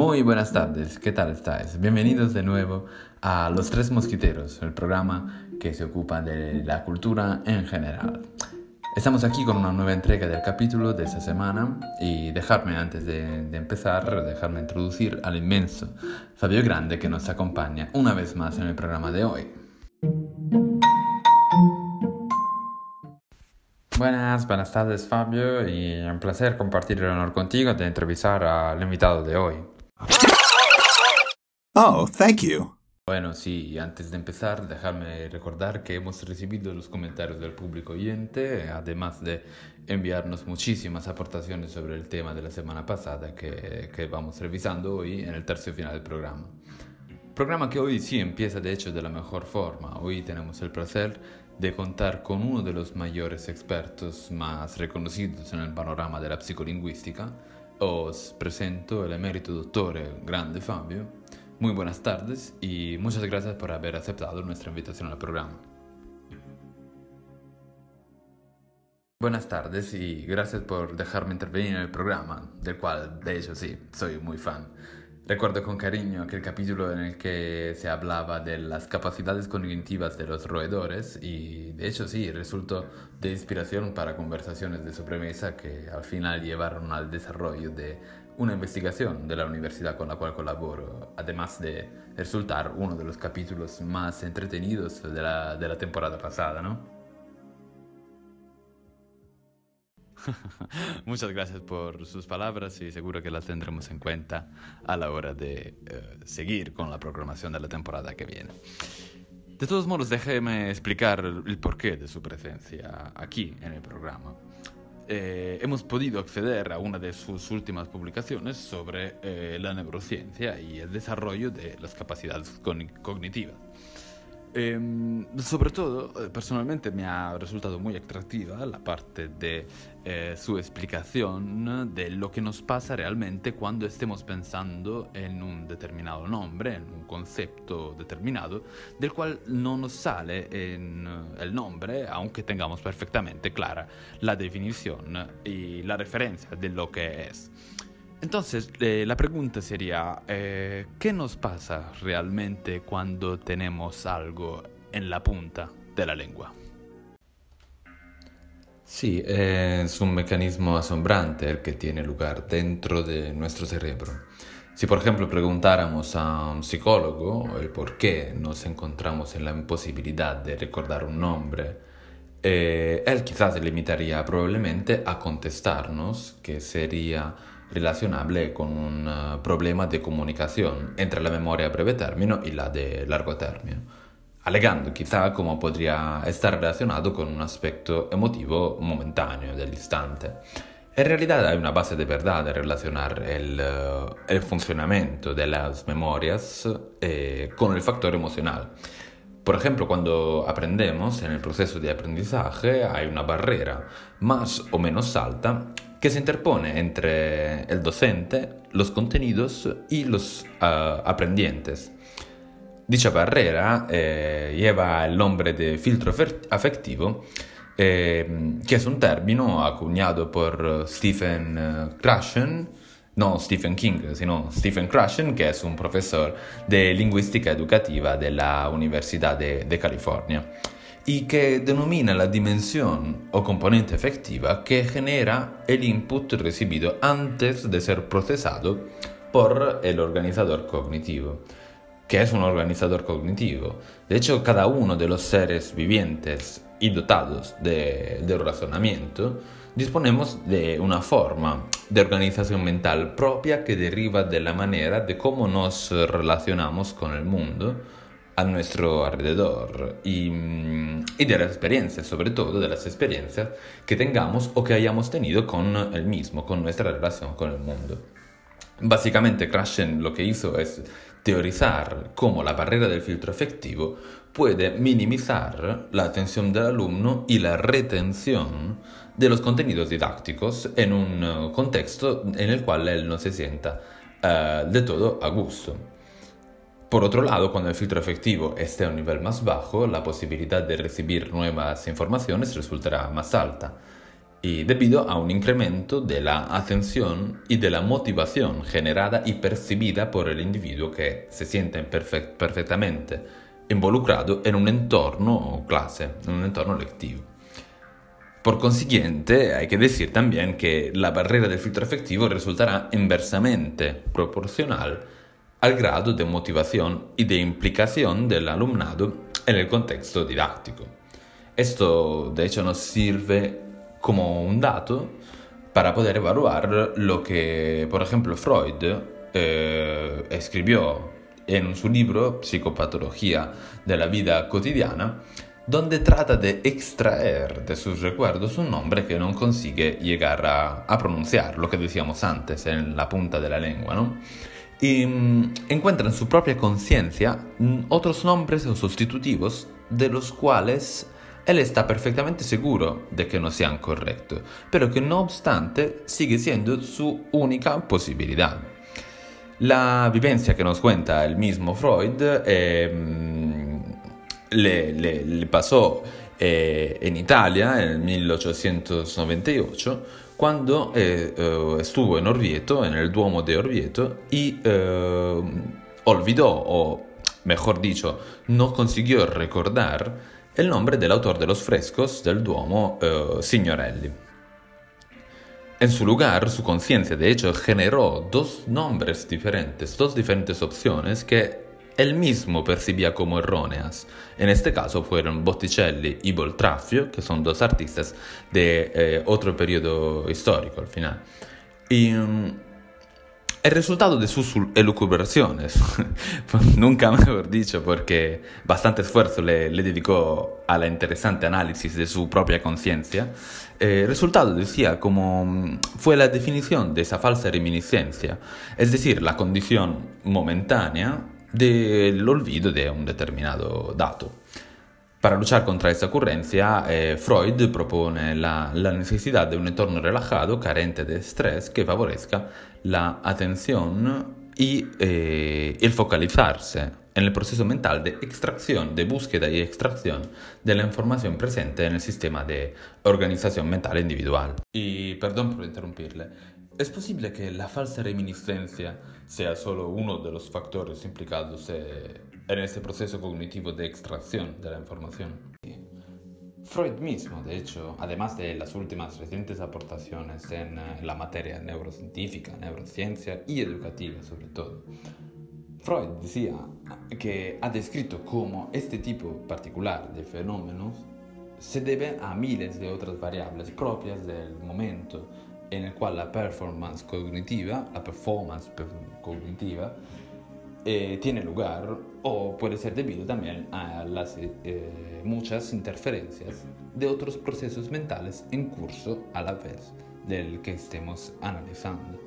Muy buenas tardes, ¿qué tal estáis? Bienvenidos de nuevo a Los Tres Mosquiteros, el programa que se ocupa de la cultura en general. Estamos aquí con una nueva entrega del capítulo de esta semana y dejarme antes de, empezar, dejarme introducir al inmenso Fabio Grande que nos acompaña una vez más en el programa de hoy. Buenas, buenas tardes Fabio y un placer compartir el honor contigo de entrevistar al invitado de hoy. Oh, thank you. Bueno, sí, antes de empezar, déjame recordar que hemos recibido los comentarios del público oyente, además de enviarnos muchísimas aportaciones sobre el tema de la semana pasada que, que vamos revisando hoy en el tercio final del programa. Programa que hoy sí empieza de hecho de la mejor forma. Hoy tenemos el placer de contar con uno de los mayores expertos más reconocidos en el panorama de la psicolingüística. Os presento el emérito doctor Grande Fabio muy buenas tardes y muchas gracias por haber aceptado nuestra invitación al programa. Buenas tardes y gracias por dejarme intervenir en el programa, del cual de hecho sí, soy muy fan. Recuerdo con cariño aquel capítulo en el que se hablaba de las capacidades cognitivas de los roedores y de hecho sí, resultó de inspiración para conversaciones de sobremesa que al final llevaron al desarrollo de una investigación de la universidad con la cual colaboro, además de resultar uno de los capítulos más entretenidos de la, de la temporada pasada, ¿no? Muchas gracias por sus palabras y seguro que las tendremos en cuenta a la hora de uh, seguir con la programación de la temporada que viene. De todos modos, déjeme explicar el porqué de su presencia aquí en el programa eh, hemos podido acceder a una de sus últimas publicaciones sobre eh, la neurociencia y el desarrollo de las capacidades cognitivas. Eh, sobre todo, eh, personalmente me ha resultado muy atractiva la parte de eh, su explicación de lo que nos pasa realmente cuando estemos pensando en un determinado nombre, en un concepto determinado, del cual no nos sale en eh, el nombre, aunque tengamos perfectamente clara la definición y la referencia de lo que es. Entonces, eh, la pregunta sería, eh, ¿qué nos pasa realmente cuando tenemos algo en la punta de la lengua? Sí, es un mecanismo asombrante el que tiene lugar dentro de nuestro cerebro. Si por ejemplo preguntáramos a un psicólogo el por qué nos encontramos en la imposibilidad de recordar un nombre, eh, él quizás se limitaría probablemente a contestarnos que sería relacionable con un uh, problema de comunicación entre la memoria a breve término y la de largo término, alegando quizá como podría estar relacionado con un aspecto emotivo momentáneo del instante. En realidad hay una base de verdad de relacionar el, uh, el funcionamiento de las memorias eh, con el factor emocional. Por ejemplo, cuando aprendemos, en el proceso de aprendizaje hay una barrera más o menos alta que se interpone entre el docente, los contenidos y los uh, aprendientes. Dicha barrera eh, lleva el nombre de filtro afectivo, eh, que es un término acuñado por Stephen uh, Krashen, no Stephen King, sino Stephen Krashen, que es un profesor de lingüística educativa de la Universidad de, de California y que denomina la dimensión o componente efectiva que genera el input recibido antes de ser procesado por el organizador cognitivo. ¿Qué es un organizador cognitivo? De hecho, cada uno de los seres vivientes y dotados de, de razonamiento disponemos de una forma de organización mental propia que deriva de la manera de cómo nos relacionamos con el mundo, a nuestro alrededor y, y, de las experiencias, sobre todo de las experiencias que tengamos o que hayamos tenido con el mismo, con nuestra relación con el mundo. Básicamente, Krashen lo que hizo es teorizar cómo la barrera del filtro efectivo puede minimizar la atención del alumno y la retención de los contenidos didácticos en un contexto en el cual él no se sienta uh, de todo a gusto. Por otro lado, cuando el filtro efectivo esté a un nivel más bajo, la posibilidad de recibir nuevas informaciones resultará más alta. y debido a un incremento de la atención y de la motivación generada y percibida por el individuo que se siente perfectamente involucrado en un entorno o clase, en un entorno lectivo. Por consiguiente, hay que decir también que la barrera del filtro efectivo resultará inversamente proporcional al grado de motivación y de implicación del alumnado en el contexto didáctico. Esto, de hecho, nos sirve como un dato para poder evaluar lo que, por ejemplo, Freud eh, escribió en su libro Psicopatología de la vida cotidiana, donde trata de extraer de sus recuerdos un nombre que no consigue llegar a, pronunciar, lo que decíamos antes, en la punta de la lengua, ¿no? Y mm, encuentra en su propia conciencia mm, otros nombres o sustitutivos de los cuales él está perfectamente seguro de que no sean correctos, pero que no obstante sigue siendo su única posibilidad. La vivencia que nos cuenta el mismo Freud eh, le, pasó eh, en Italia en 1898 cuando eh, estuvo en Orvieto, en el Duomo de Orvieto, y olvidó, o mejor dicho, no consiguió recordar el nombre del autor de los frescos del Duomo, Signorelli. En su lugar, su conciencia de hecho generó dos nombres diferentes, dos diferentes opciones que él mismo percibía como erróneas. En este caso fueron Botticelli y Boltraffio, que son dos artistas de eh, otro periodo histórico al final. Y mm, el resultado de sus elucubraciones, nunca mejor dicho, porque bastante esfuerzo le, dedicó a la interesante análisis de su propia conciencia, eh, el resultado decía como mm, fue la definición de esa falsa reminiscencia, es decir, la condición momentánea del olvido de un determinado dato. Para luchar contra esta ocurrencia, eh, Freud propone la, necesidad de un entorno relajado, carente de estrés, que favorezca la atención y eh, el focalizarse en el proceso mental de extracción, búsqueda y extracción de la información presente en sistema de organización mental individual. Y perdón por interrumpirle, ¿es posible que la falsa reminiscencia sea solo uno de los factores implicados eh, en este proceso cognitivo de extracción de la información. Freud mismo, de hecho, además de las últimas recientes aportaciones en, eh, la materia neurocientífica, neurociencia y educativa sobre todo, Freud decía que ha descrito cómo este tipo particular de fenómenos se debe a miles de otras variables propias del momento en el cual la performance cognitiva, la performance cognitiva, eh, tiene lugar o puede ser debido también a las eh, muchas interferencias de otros procesos mentales en curso a la vez del que estemos analizando.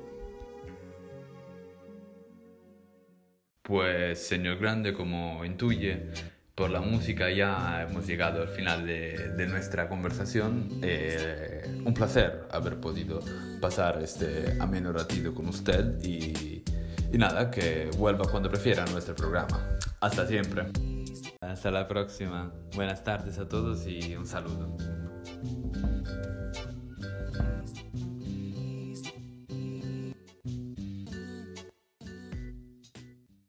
Pues señor Grande, como intuye, por la música ya hemos llegado al final de, nuestra conversación. Eh, un placer haber podido pasar este ameno ratito con usted y y nada, que vuelva cuando prefiera a nuestro programa. Hasta siempre. Hasta la próxima. Buenas tardes a todos y un saludo.